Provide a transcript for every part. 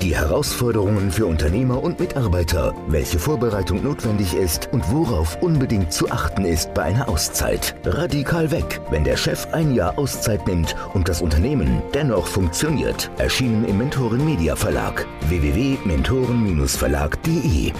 die Herausforderungen für Unternehmer und Mitarbeiter, welche Vorbereitung notwendig ist und worauf unbedingt zu achten ist bei einer Auszeit. Radikal weg, wenn der Chef ein Jahr Auszeit nimmt und das Unternehmen dennoch funktioniert. Erschienen im Mentoren Media Verlag www.mentoren-verlag.de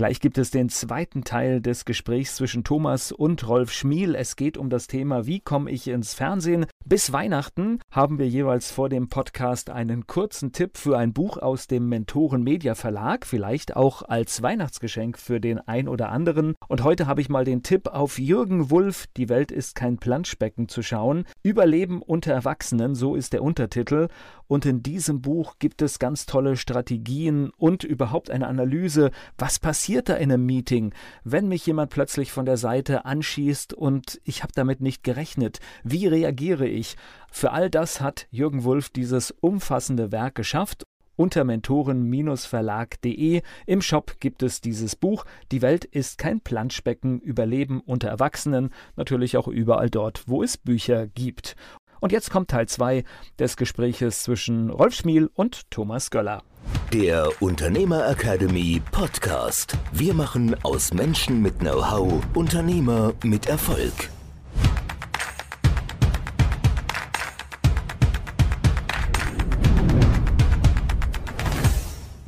Gleich gibt es den zweiten Teil des Gesprächs zwischen Thomas und Rolf Schmiel. Es geht um das Thema, wie komme ich ins Fernsehen? Bis Weihnachten haben wir jeweils vor dem Podcast einen kurzen Tipp für ein Buch aus dem Mentoren Media Verlag, vielleicht auch als Weihnachtsgeschenk für den ein oder anderen. Und heute habe ich mal den Tipp auf Jürgen Wulff, Die Welt ist kein Planschbecken zu schauen. Überleben unter Erwachsenen, so ist der Untertitel. Und in diesem Buch gibt es ganz tolle Strategien und überhaupt eine Analyse, was passiert passiert da in einem Meeting, wenn mich jemand plötzlich von der Seite anschießt und ich habe damit nicht gerechnet? Wie reagiere ich? Für all das hat Jürgen Wulff dieses umfassende Werk geschafft unter mentoren-verlag.de. Im Shop gibt es dieses Buch. Die Welt ist kein Planschbecken. Überleben unter Erwachsenen. Natürlich auch überall dort, wo es Bücher gibt. Und jetzt kommt Teil 2 des Gespräches zwischen Rolf Schmiel und Thomas Göller. Der Unternehmer Academy Podcast. Wir machen aus Menschen mit Know-how Unternehmer mit Erfolg.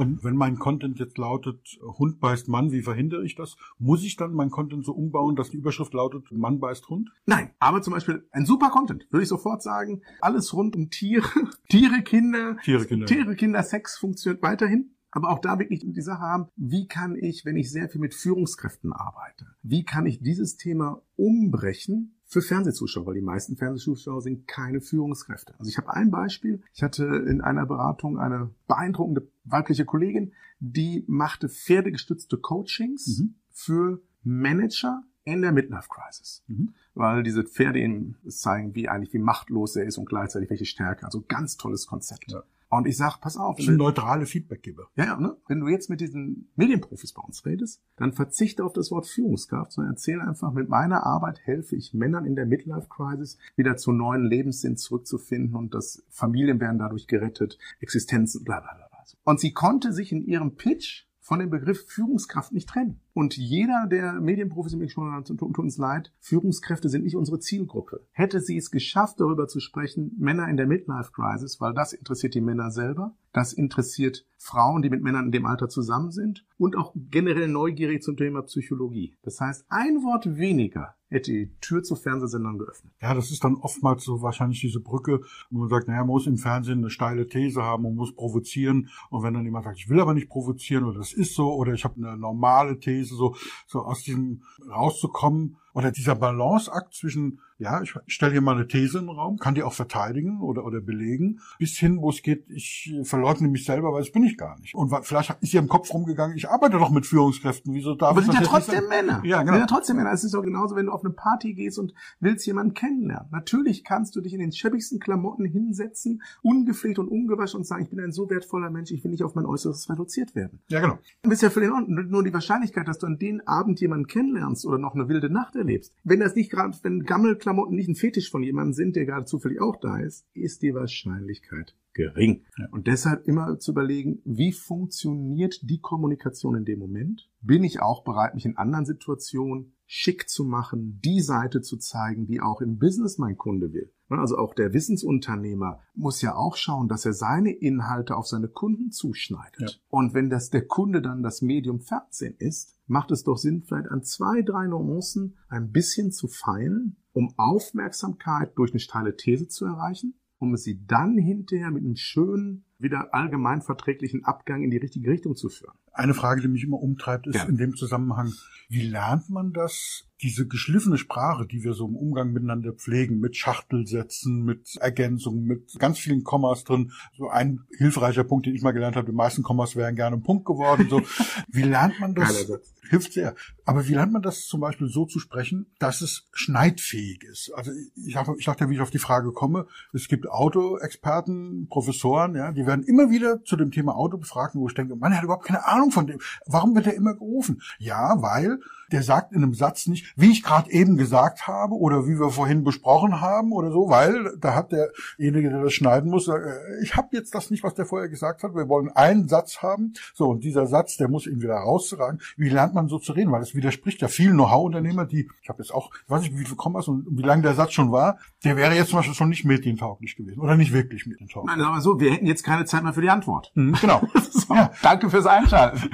Und wenn mein Content jetzt lautet, Hund beißt Mann, wie verhindere ich das? Muss ich dann mein Content so umbauen, dass die Überschrift lautet, Mann beißt Hund? Nein, aber zum Beispiel ein super Content, würde ich sofort sagen. Alles rund um Tiere, Tiere, Kinder, Tiere, Kinder. Tiere, Kinder, Sex funktioniert weiterhin. Aber auch da wirklich die Sache haben, wie kann ich, wenn ich sehr viel mit Führungskräften arbeite, wie kann ich dieses Thema umbrechen für Fernsehzuschauer, weil die meisten Fernsehzuschauer sind keine Führungskräfte. Also ich habe ein Beispiel. Ich hatte in einer Beratung eine beeindruckende weibliche Kollegin, die machte pferdegestützte Coachings mhm. für Manager in der Midlife Crisis. Mhm. Weil diese Pferde ihm zeigen, wie eigentlich wie machtlos er ist und gleichzeitig welche Stärke. Also ganz tolles Konzept. Ja. Und ich sag, pass auf. Ist ein neutrale Feedbackgeber. Ja, ja, ne? Wenn du jetzt mit diesen Medienprofis bei uns redest, dann verzichte auf das Wort Führungskraft, sondern erzähl einfach, mit meiner Arbeit helfe ich Männern in der Midlife Crisis wieder zu neuen Lebenssinn zurückzufinden und das Familien werden dadurch gerettet, Existenzen, bla, bla, bla. Und sie konnte sich in ihrem Pitch von dem Begriff Führungskraft nicht trennen. Und jeder der Medienprofis im schon tut uns leid, Führungskräfte sind nicht unsere Zielgruppe. Hätte sie es geschafft, darüber zu sprechen, Männer in der Midlife Crisis, weil das interessiert die Männer selber, das interessiert Frauen, die mit Männern in dem Alter zusammen sind und auch generell neugierig zum Thema Psychologie. Das heißt, ein Wort weniger hätte die Tür zu Fernsehsendern geöffnet. Ja, das ist dann oftmals so wahrscheinlich diese Brücke, wo man sagt, naja, man muss im Fernsehen eine steile These haben, man muss provozieren. Und wenn dann jemand sagt, ich will aber nicht provozieren oder das ist so oder ich habe eine normale These, so, so aus diesem rauszukommen, oder dieser Balanceakt zwischen, ja, ich stelle hier mal eine These in den Raum, kann die auch verteidigen oder, oder belegen, bis hin, wo es geht, ich verleugne mich selber, weil das bin ich gar nicht. Und vielleicht ist ihr im Kopf rumgegangen, ich arbeite doch mit Führungskräften, wieso darf Aber ich sind das ja trotzdem Männer. Ja, genau. Sind ja trotzdem Männer. Es ist doch genauso, wenn du auf eine Party gehst und willst jemanden kennenlernen. Natürlich kannst du dich in den schäbigsten Klamotten hinsetzen, ungepflegt und ungewaschen und sagen, ich bin ein so wertvoller Mensch, ich will nicht auf mein Äußeres reduziert werden. Ja, genau. Das ist ja in Ordnung. Nur die Wahrscheinlichkeit, dass du an den Abend jemanden kennenlernst oder noch eine wilde Nacht erlebst, wenn das nicht gerade, wenn Gammelklamotten nicht ein Fetisch von jemandem sind, der gerade zufällig auch da ist, ist die Wahrscheinlichkeit gering. Ja. Und deshalb immer zu überlegen, wie funktioniert die Kommunikation in dem Moment? Bin ich auch bereit, mich in anderen Situationen schick zu machen, die Seite zu zeigen, die auch im Business mein Kunde will? Also auch der Wissensunternehmer muss ja auch schauen, dass er seine Inhalte auf seine Kunden zuschneidet. Ja. Und wenn das der Kunde dann das Medium Fernsehen ist, macht es doch Sinn, vielleicht an zwei, drei Nuancen ein bisschen zu feilen, um Aufmerksamkeit durch eine steile These zu erreichen, um sie dann hinterher mit einem schönen, wieder allgemein verträglichen Abgang in die richtige Richtung zu führen. Eine Frage, die mich immer umtreibt, ist ja. in dem Zusammenhang, wie lernt man das, diese geschliffene Sprache, die wir so im Umgang miteinander pflegen, mit Schachtelsätzen, mit Ergänzungen, mit ganz vielen Kommas drin. So ein hilfreicher Punkt, den ich mal gelernt habe, die meisten Kommas wären gerne ein Punkt geworden. So, wie lernt man das? Hilft sehr. Aber wie lernt man das zum Beispiel so zu sprechen, dass es schneidfähig ist? Also ich, ich dachte, wie ich auf die Frage komme, es gibt Autoexperten, Professoren, ja, die werden werden immer wieder zu dem Thema Auto befragt, wo ich denke, man hat überhaupt keine Ahnung von dem. Warum wird er immer gerufen? Ja, weil der sagt in einem Satz nicht, wie ich gerade eben gesagt habe oder wie wir vorhin besprochen haben oder so, weil da hat derjenige, der das schneiden muss, äh, ich habe jetzt das nicht, was der vorher gesagt hat. Wir wollen einen Satz haben. So, und dieser Satz, der muss ihn wieder rauszutragen. Wie lernt man so zu reden? Weil es widerspricht ja vielen Know-how-Unternehmer, die, ich habe jetzt auch, ich weiß nicht, wie viel kommen und wie lange der Satz schon war, der wäre jetzt zum Beispiel schon nicht medientauglich gewesen oder nicht wirklich medientauglich. Nein, aber so, wir hätten jetzt keine Zeit mehr für die Antwort. Mhm, genau. so, ja. Danke fürs Einschalten.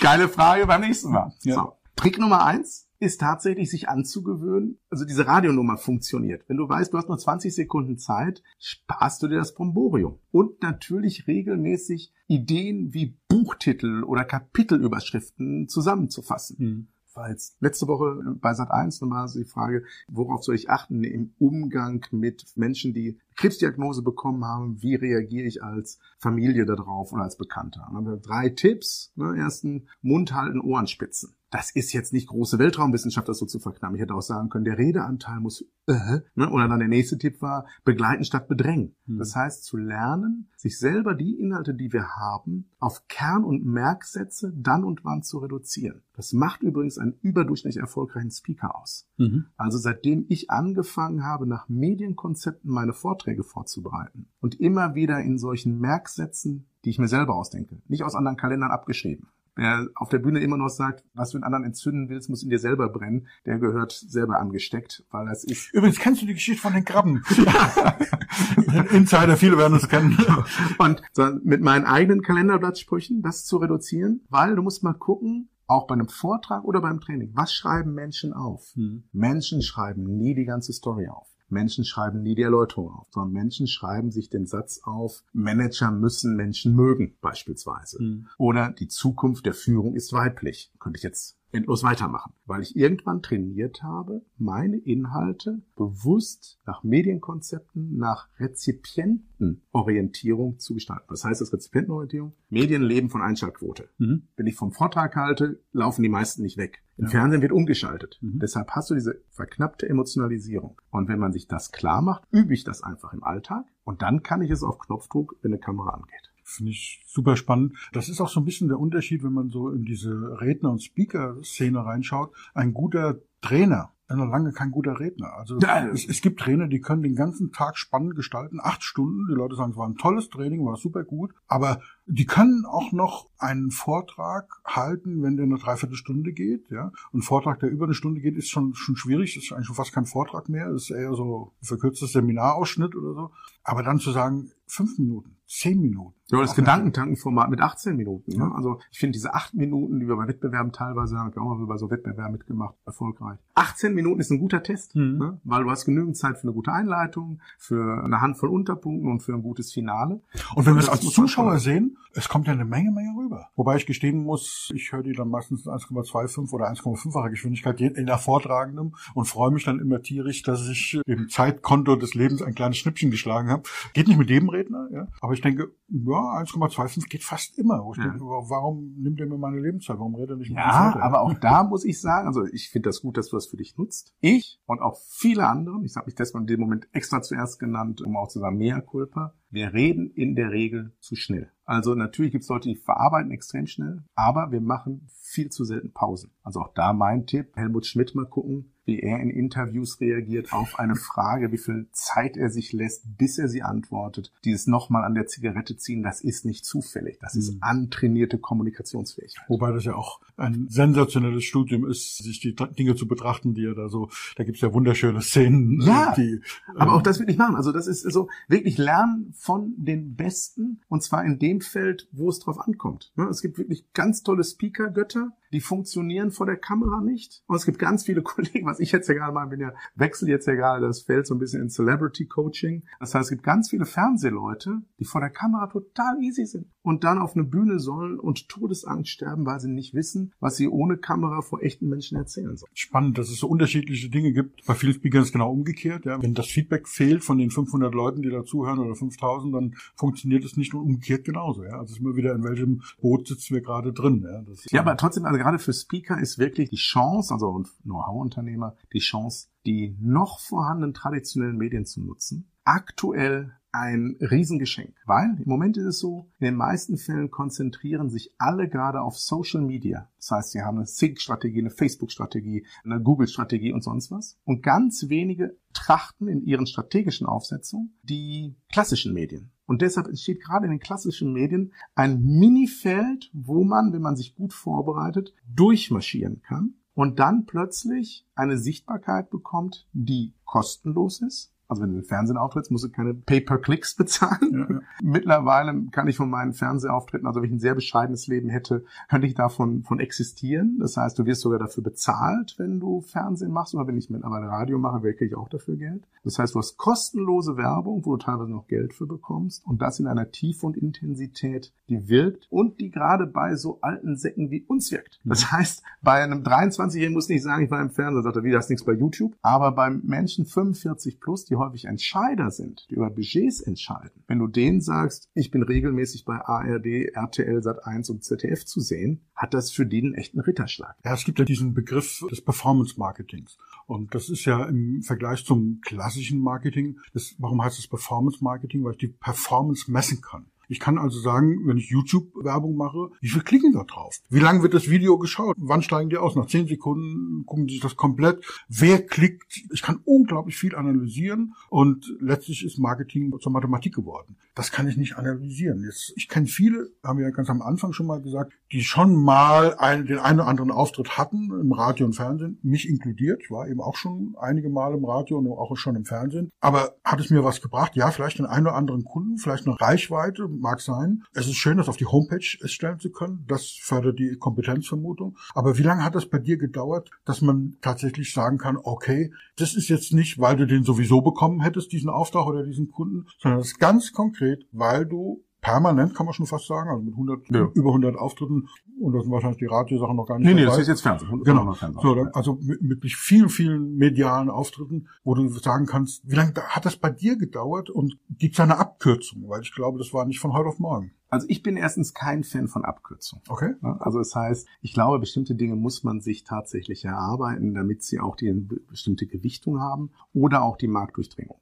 Geile Frage beim nächsten Mal. Ja. So. Trick Nummer eins ist tatsächlich, sich anzugewöhnen. Also diese Radionummer funktioniert. Wenn du weißt, du hast nur 20 Sekunden Zeit, sparst du dir das Bromborium. Und natürlich regelmäßig Ideen wie Buchtitel oder Kapitelüberschriften zusammenzufassen. Mhm war jetzt letzte Woche bei Sat 1 nochmal die Frage, worauf soll ich achten im Umgang mit Menschen, die Krebsdiagnose bekommen haben, wie reagiere ich als Familie darauf oder als Bekannter? Dann haben wir drei Tipps. Ne? Ersten, Mund halten, Ohren spitzen das ist jetzt nicht große Weltraumwissenschaft, das so zu verknappen. Ich hätte auch sagen können, der Redeanteil muss, äh, ne? oder dann der nächste Tipp war, begleiten statt bedrängen. Hm. Das heißt, zu lernen, sich selber die Inhalte, die wir haben, auf Kern- und Merksätze dann und wann zu reduzieren. Das macht übrigens einen überdurchschnittlich erfolgreichen Speaker aus. Mhm. Also seitdem ich angefangen habe, nach Medienkonzepten meine Vorträge vorzubereiten und immer wieder in solchen Merksätzen, die ich mir selber ausdenke, nicht aus anderen Kalendern abgeschrieben, Wer auf der Bühne immer noch sagt, was du den anderen entzünden willst, muss in dir selber brennen, der gehört selber angesteckt, weil das ist. Übrigens kennst du die Geschichte von den Krabben. Insider, viele werden es kennen. Und mit meinen eigenen Kalenderblattsprüchen das zu reduzieren, weil du musst mal gucken, auch bei einem Vortrag oder beim Training, was schreiben Menschen auf? Hm. Menschen schreiben nie die ganze Story auf. Menschen schreiben nie die Erläuterung auf, sondern Menschen schreiben sich den Satz auf, Manager müssen Menschen mögen, beispielsweise. Mhm. Oder die Zukunft der Führung ist weiblich. Könnte ich jetzt endlos weitermachen, weil ich irgendwann trainiert habe, meine Inhalte bewusst nach Medienkonzepten, nach Rezipientenorientierung zu gestalten. Was heißt das Rezipientenorientierung? Medien leben von Einschaltquote. Mhm. Wenn ich vom Vortrag halte, laufen die meisten nicht weg. Im ja. Fernsehen wird umgeschaltet. Mhm. Deshalb hast du diese verknappte Emotionalisierung. Und wenn man sich das klar macht, übe ich das einfach im Alltag und dann kann ich es auf Knopfdruck, wenn eine Kamera angeht. Finde ich super spannend. Das ist auch so ein bisschen der Unterschied, wenn man so in diese Redner- und Speaker-Szene reinschaut. Ein guter Trainer noch lange kein guter Redner. Also es, es, gibt Trainer, die können den ganzen Tag spannend gestalten, acht Stunden. Die Leute sagen, es war ein tolles Training, war super gut. Aber die können auch noch einen Vortrag halten, wenn der eine Dreiviertelstunde geht. Ja, ein Vortrag, der über eine Stunde geht, ist schon schon schwierig. Das ist eigentlich schon fast kein Vortrag mehr. Ist eher so ein verkürztes Seminarausschnitt oder so. Aber dann zu sagen, fünf Minuten, zehn Minuten. Ja, das Gedankentankenformat mit 18 Minuten. Ne? Also ich finde diese acht Minuten, die wir bei Wettbewerben teilweise haben, ich habe auch mal bei so Wettbewerben mitgemacht, erfolgreich. 18 Minuten ist ein guter Test, mhm. ne? weil du hast genügend Zeit für eine gute Einleitung, für eine Handvoll Unterpunkten und für ein gutes Finale. Und wenn wir es als Zuschauer sehen, es kommt ja eine Menge, Menge rüber. Wobei ich gestehen muss, ich höre die dann meistens 1,25 oder 1,5-fache Geschwindigkeit in der Vortragenden und freue mich dann immer tierisch, dass ich im Zeitkonto des Lebens ein kleines Schnippchen geschlagen habe. Geht nicht mit jedem Redner, ja. Aber ich denke, ja, 1,25 geht fast immer. Ja. denke, warum nimmt er mir meine Lebenszeit? Warum redet er nicht mit Ja, aber auch da muss ich sagen, also ich finde das gut, dass du das für dich nutzt. Ich und auch viele andere, ich habe mich deshalb in dem Moment extra zuerst genannt, um auch zu sagen, mehr Culpa, wir reden in der Regel zu schnell. Also natürlich gibt es Leute, die verarbeiten extrem schnell, aber wir machen viel zu selten Pausen. Also auch da mein Tipp, Helmut Schmidt mal gucken, wie er in Interviews reagiert auf eine Frage, wie viel Zeit er sich lässt, bis er sie antwortet. Dieses nochmal an der Zigarette ziehen, das ist nicht zufällig. Das ist mhm. antrainierte Kommunikationsfähigkeit. Wobei das ja auch ein sensationelles Studium ist, sich die Dinge zu betrachten, die er da so, da gibt's ja wunderschöne Szenen. Ja, die, aber ähm, auch das will ich machen. Also das ist so wirklich lernen von den Besten und zwar in dem Feld, wo es drauf ankommt. Es gibt wirklich ganz tolle Speaker-Götter, die funktionieren vor der Kamera nicht. Und es gibt ganz viele Kollegen, was ich jetzt ja gerade mal bin, ja, wechsel jetzt ja gerade das Feld so ein bisschen in Celebrity Coaching. Das heißt, es gibt ganz viele Fernsehleute, die vor der Kamera total easy sind und dann auf eine Bühne sollen und Todesangst sterben, weil sie nicht wissen, was sie ohne Kamera vor echten Menschen erzählen sollen. Spannend, dass es so unterschiedliche Dinge gibt. Bei vielen Speakern ist es genau umgekehrt. Ja. Wenn das Feedback fehlt von den 500 Leuten, die dazuhören oder 5000, dann funktioniert es nicht nur umgekehrt genauso. Ja. Also ist immer wieder, in welchem Boot sitzen wir gerade drin. Ja, ja aber trotzdem, also gerade für Speaker ist wirklich die Chance, also Know-how-Unternehmer, die Chance, die noch vorhandenen traditionellen Medien zu nutzen, aktuell ein Riesengeschenk, weil im Moment ist es so, in den meisten Fällen konzentrieren sich alle gerade auf Social Media. Das heißt, sie haben eine Sync-Strategie, eine Facebook-Strategie, eine Google-Strategie und sonst was. Und ganz wenige trachten in ihren strategischen Aufsetzungen die klassischen Medien. Und deshalb entsteht gerade in den klassischen Medien ein Minifeld, wo man, wenn man sich gut vorbereitet, durchmarschieren kann und dann plötzlich eine Sichtbarkeit bekommt, die kostenlos ist, also wenn du im Fernsehen auftrittst, musst du keine Pay-per-Clicks bezahlen. Ja, ja. Mittlerweile kann ich von meinen Fernsehauftritten, also wenn ich ein sehr bescheidenes Leben hätte, könnte ich davon von existieren. Das heißt, du wirst sogar dafür bezahlt, wenn du Fernsehen machst. Oder wenn ich mittlerweile Radio mache, kriege ich auch dafür Geld. Das heißt, du hast kostenlose Werbung, wo du teilweise noch Geld für bekommst. Und das in einer Tiefe und Intensität, die wirkt und die gerade bei so alten Säcken wie uns wirkt. Das heißt, bei einem 23-Jährigen muss nicht sagen, ich war im Fernsehen, sagt er, wie, das ist nichts bei YouTube. Aber beim Menschen 45 plus, die häufig Entscheider sind, die über Budgets entscheiden, wenn du denen sagst, ich bin regelmäßig bei ARD, RTL, Sat1 und ZDF zu sehen, hat das für echt einen Ritterschlag. Ja, es gibt ja diesen Begriff des Performance Marketings. Und das ist ja im Vergleich zum klassischen Marketing, das, warum heißt es Performance Marketing? Weil ich die Performance messen kann. Ich kann also sagen, wenn ich YouTube-Werbung mache, wie viel klicken da drauf? Wie lange wird das Video geschaut? Wann steigen die aus? Nach zehn Sekunden gucken die sich das komplett. Wer klickt? Ich kann unglaublich viel analysieren und letztlich ist Marketing zur Mathematik geworden. Das kann ich nicht analysieren. Jetzt, ich kenne viele, haben wir ja ganz am Anfang schon mal gesagt, die schon mal einen, den einen oder anderen Auftritt hatten im Radio und Fernsehen, mich inkludiert. Ich war eben auch schon einige Mal im Radio und auch schon im Fernsehen. Aber hat es mir was gebracht? Ja, vielleicht den einen oder anderen Kunden, vielleicht noch Reichweite, mag sein. Es ist schön, das auf die Homepage stellen zu können. Das fördert die Kompetenzvermutung. Aber wie lange hat das bei dir gedauert, dass man tatsächlich sagen kann, okay, das ist jetzt nicht, weil du den sowieso bekommen hättest, diesen Auftrag oder diesen Kunden, sondern das ist ganz konkret, weil du permanent, kann man schon fast sagen, also mit 100, ja. über 100 Auftritten und das sind wahrscheinlich die Radiosachen noch gar nicht Nee, nee, das ist jetzt Fernsehen. Genau. So, dann, also mit, mit vielen, vielen medialen Auftritten, wo du sagen kannst, wie lange hat das bei dir gedauert und gibt es eine Abkürzung? Weil ich glaube, das war nicht von heute auf morgen. Also ich bin erstens kein Fan von Abkürzung. Okay. Also das heißt, ich glaube, bestimmte Dinge muss man sich tatsächlich erarbeiten, damit sie auch die bestimmte Gewichtung haben oder auch die Marktdurchdringung.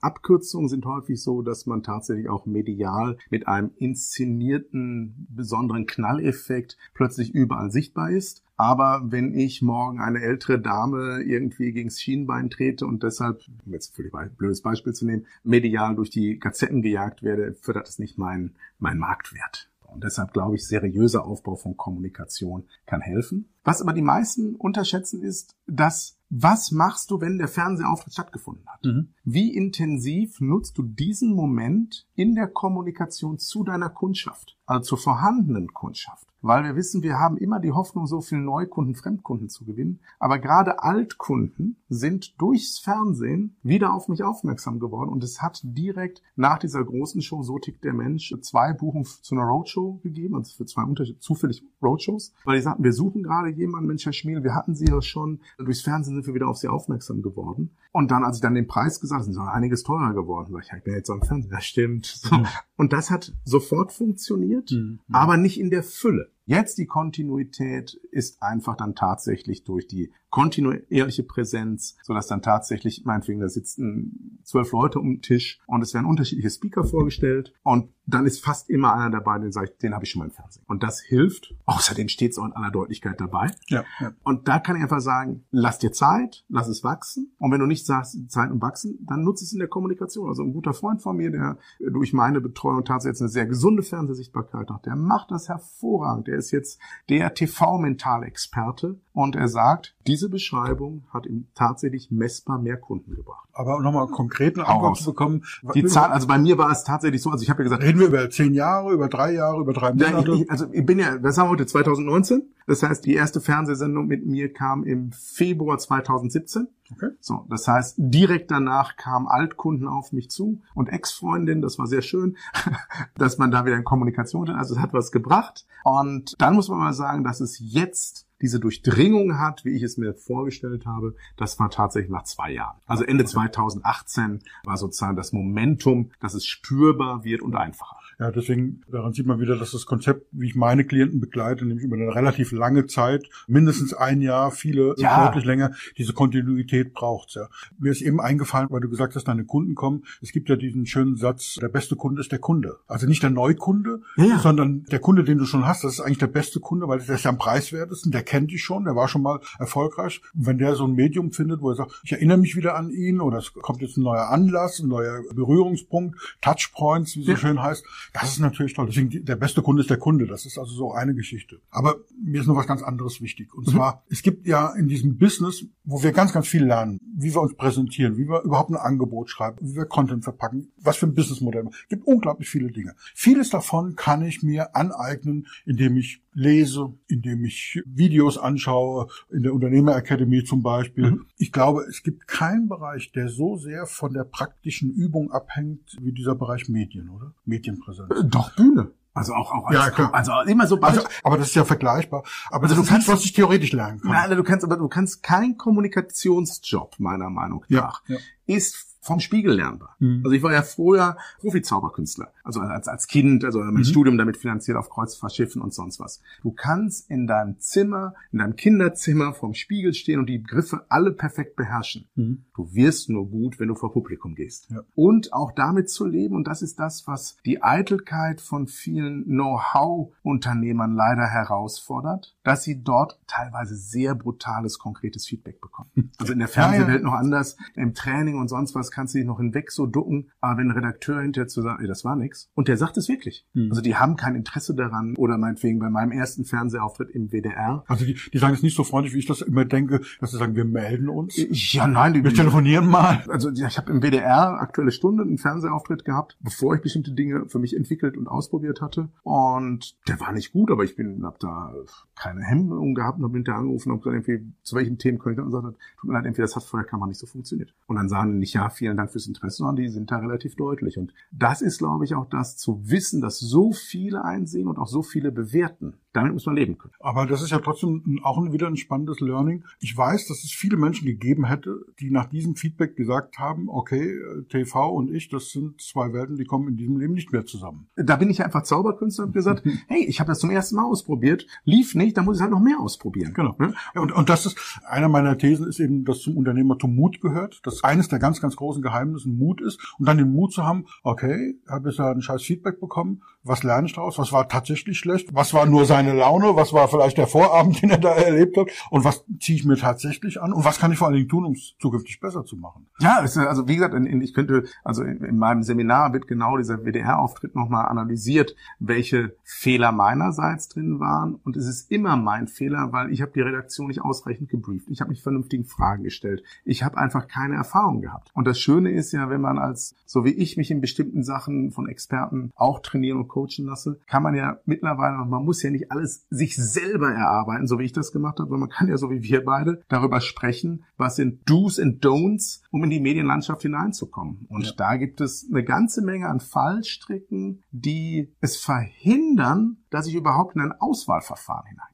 Abkürzungen sind häufig so, dass man tatsächlich auch medial mit einem inszenierten besonderen Knalleffekt plötzlich überall sichtbar ist. Aber wenn ich morgen eine ältere Dame irgendwie gegens Schienbein trete und deshalb, um jetzt völlig ein blödes Beispiel zu nehmen, medial durch die Gazetten gejagt werde, fördert das nicht meinen mein Marktwert. Und deshalb glaube ich, seriöser Aufbau von Kommunikation kann helfen. Was aber die meisten unterschätzen ist, dass was machst du, wenn der Fernsehauftritt stattgefunden hat? Mhm. Wie intensiv nutzt du diesen Moment in der Kommunikation zu deiner Kundschaft, also zur vorhandenen Kundschaft? Weil wir wissen, wir haben immer die Hoffnung, so viel Neukunden, Fremdkunden zu gewinnen. Aber gerade Altkunden sind durchs Fernsehen wieder auf mich aufmerksam geworden und es hat direkt nach dieser großen Show So tickt der Mensch zwei Buchungen zu einer Roadshow gegeben, also für zwei unterschiedliche, zufällig Roadshows, weil die sagten, wir suchen gerade jemanden, Mensch, Herr Schmiel, wir hatten Sie ja schon, durchs Fernsehen sind wir wieder auf Sie aufmerksam geworden. Und dann, als ich dann den Preis gesagt habe, sind sie einiges teurer geworden. Sag ich, ich bin jetzt am Fernsehen. Das stimmt. So. Und das hat sofort funktioniert, mhm. aber nicht in der Fülle. Jetzt die Kontinuität ist einfach dann tatsächlich durch die kontinuierliche Präsenz, sodass dann tatsächlich, meinetwegen, da sitzen zwölf Leute um den Tisch und es werden unterschiedliche Speaker vorgestellt und dann ist fast immer einer dabei, den sage ich, den habe ich schon mal im Fernsehen. Und das hilft. Außerdem steht es auch in aller Deutlichkeit dabei. Ja, ja. Und da kann ich einfach sagen, lass dir Zeit, lass es wachsen. Und wenn du nicht sagst, Zeit und wachsen, dann nutze es in der Kommunikation. Also ein guter Freund von mir, der durch meine Betreuung tatsächlich eine sehr gesunde Fernsehsichtbarkeit hat, der macht das hervorragend. Der ist jetzt der TV-Mentalexperte und er sagt, diese Beschreibung hat ihm tatsächlich messbar mehr Kunden gebracht. Aber nochmal konkreten Antwort zu bekommen. Die Zahl, also bei mir war es tatsächlich so, also ich habe ja gesagt. Reden wir über zehn Jahre, über drei Jahre, über drei Monate? Ja, ich, also ich bin ja, was haben wir heute, 2019? Das heißt, die erste Fernsehsendung mit mir kam im Februar 2017. Okay. So, das heißt, direkt danach kamen Altkunden auf mich zu und Ex-Freundin, das war sehr schön, dass man da wieder in Kommunikation ist. Also es hat was gebracht. Und dann muss man mal sagen, dass es jetzt diese Durchdringung hat, wie ich es mir vorgestellt habe, das war tatsächlich nach zwei Jahren. Also Ende 2018 war sozusagen das Momentum, dass es spürbar wird und einfacher. Ja, deswegen, daran sieht man wieder, dass das Konzept, wie ich meine Klienten begleite, nämlich über eine relativ lange Zeit, mindestens ein Jahr, viele Ja. deutlich länger, diese Kontinuität braucht ja. Mir ist eben eingefallen, weil du gesagt hast, deine Kunden kommen. Es gibt ja diesen schönen Satz, der beste Kunde ist der Kunde. Also nicht der Neukunde, Ja, sondern der Kunde, den du schon hast, das ist eigentlich der beste Kunde, weil der ist ja am preiswertesten, der kennt dich schon, der war schon mal erfolgreich. Und wenn der so ein Medium findet, wo er sagt, ich erinnere mich wieder an ihn oder es kommt jetzt ein neuer Anlass, ein neuer Berührungspunkt, Touchpoints, wie es so Ja. schön heißt, das ist natürlich toll. Deswegen, der beste Kunde ist der Kunde. Das ist also so eine Geschichte. Aber mir ist noch was ganz anderes wichtig. Mhm. Und zwar, es gibt ja in diesem Business, wo wir ganz, ganz viel lernen, wie wir uns präsentieren, wie wir überhaupt ein Angebot schreiben, wie wir Content verpacken, was für ein Businessmodell. Es gibt unglaublich viele Dinge. Vieles davon kann ich mir aneignen, indem ich lese, indem ich Videos anschaue, in der Unternehmerakademie zum Beispiel. Mhm. Ich glaube, es gibt keinen Bereich, der so sehr von der praktischen Übung abhängt wie dieser Bereich Medien, oder? Medienpräsenz. Äh, Doch Bühne. Also auch, auch als, Ja, klar. also immer so Also, aber das ist ja vergleichbar. Aber Also du kannst- nicht, was ich theoretisch lernen kann. Nein, du kannst, aber du kannst kein Kommunikationsjob, meiner Meinung Ja, nach, ja. ist vom Spiegel lernbar. Mhm. Also ich war ja früher Profi-Zauberkünstler, also als, als Kind, also mein Mhm. Studium damit finanziert auf Kreuzfahrtschiffen und sonst was. Du kannst in deinem Zimmer, in deinem Kinderzimmer vorm Spiegel stehen und die Griffe alle perfekt beherrschen. Mhm. Du wirst nur gut, wenn du vor Publikum gehst. Ja. Und auch damit zu leben, und das ist das, was die Eitelkeit von vielen Know-how-Unternehmern leider herausfordert, dass sie dort teilweise sehr brutales, konkretes Feedback bekommen. Also in der Fernsehwelt noch anders, im Training und sonst was kannst du dich noch hinweg so ducken, aber wenn ein Redakteur hinterher zu sagen, ey, das war nix, und der sagt es wirklich. Mhm. Also die haben kein Interesse daran, oder meinetwegen bei meinem ersten Fernsehauftritt im WDR, Also die, die sagen es nicht so freundlich, wie ich das immer denke, dass sie sagen, wir melden uns. ja, nein, die, Wir telefonieren mal. Also ja, ich habe im WDR aktuelle Stunde einen Fernsehauftritt gehabt, bevor ich bestimmte Dinge für mich entwickelt und ausprobiert hatte. Und der war nicht gut, aber ich bin hab da keine Hemmung gehabt und habe hinterher angerufen und gesagt, irgendwie, zu welchen Themen könnte ich und gesagt, tut mir leid, entweder das hat vor der Kamera nicht so funktioniert. Und dann sagen die nicht, ja, vielen Dank fürs Interesse, sondern die sind da relativ deutlich. Und das ist, glaube ich, auch das zu wissen, dass so viele einsehen und auch so viele bewerten. Damit muss man leben können. Aber das ist ja trotzdem auch ein- wieder ein spannendes Learning. Ich weiß, dass es viele Menschen gegeben hätte, die nach diesem Feedback gesagt haben, okay, äh, TV und ich, das sind zwei Welten, die kommen in diesem Leben nicht mehr zusammen. Da bin ich einfach Zauberkünstler und gesagt, hey, ich habe das zum ersten Mal ausprobiert, lief nicht, dann muss ich halt noch mehr ausprobieren. Genau. Ne? Ja, und, und das ist, einer meiner Thesen ist eben, dass zum Unternehmertum Mut gehört, dass eines der ganz, ganz großen Geheimnisse Mut ist und dann den Mut zu haben, okay, habe ich da ein scheiß Feedback bekommen, was lerne ich daraus, was war tatsächlich schlecht, was war nur seine Laune, was war vielleicht der Vorabend, den er da erlebt hat und was ziehe ich mir tatsächlich an und was kann ich vor allen Dingen tun, um es zukünftig besser zu machen. Ja, also wie gesagt, ich könnte, also in, in meinem Seminar wird genau dieser WDR-Auftritt nochmal analysiert, welche Fehler meinerseits drin waren. Und es ist immer mein Fehler, weil ich habe die Redaktion nicht ausreichend gebrieft. Ich habe nicht vernünftigen Fragen gestellt. Ich habe einfach keine Erfahrung gehabt. Und das Schöne ist ja, wenn man als, so wie ich mich in bestimmten Sachen von Experten auch trainieren und coachen lasse, kann man ja mittlerweile, man muss ja nicht alles sich selber erarbeiten, so wie ich das gemacht habe, sondern man kann ja, so wie wir beide, darüber sprechen, was sind Do's and Don'ts, um in die Medienlandschaft hineinzukommen. Und Ja. da gibt es eine ganze Menge an Fallstricken, die es verhindern, dass ich überhaupt in ein Auswahlverfahren hineinkomme.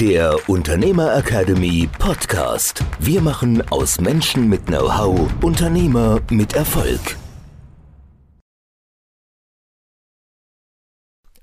Der Unternehmer Academy Podcast. Wir machen aus Menschen mit Know-how Unternehmer mit Erfolg.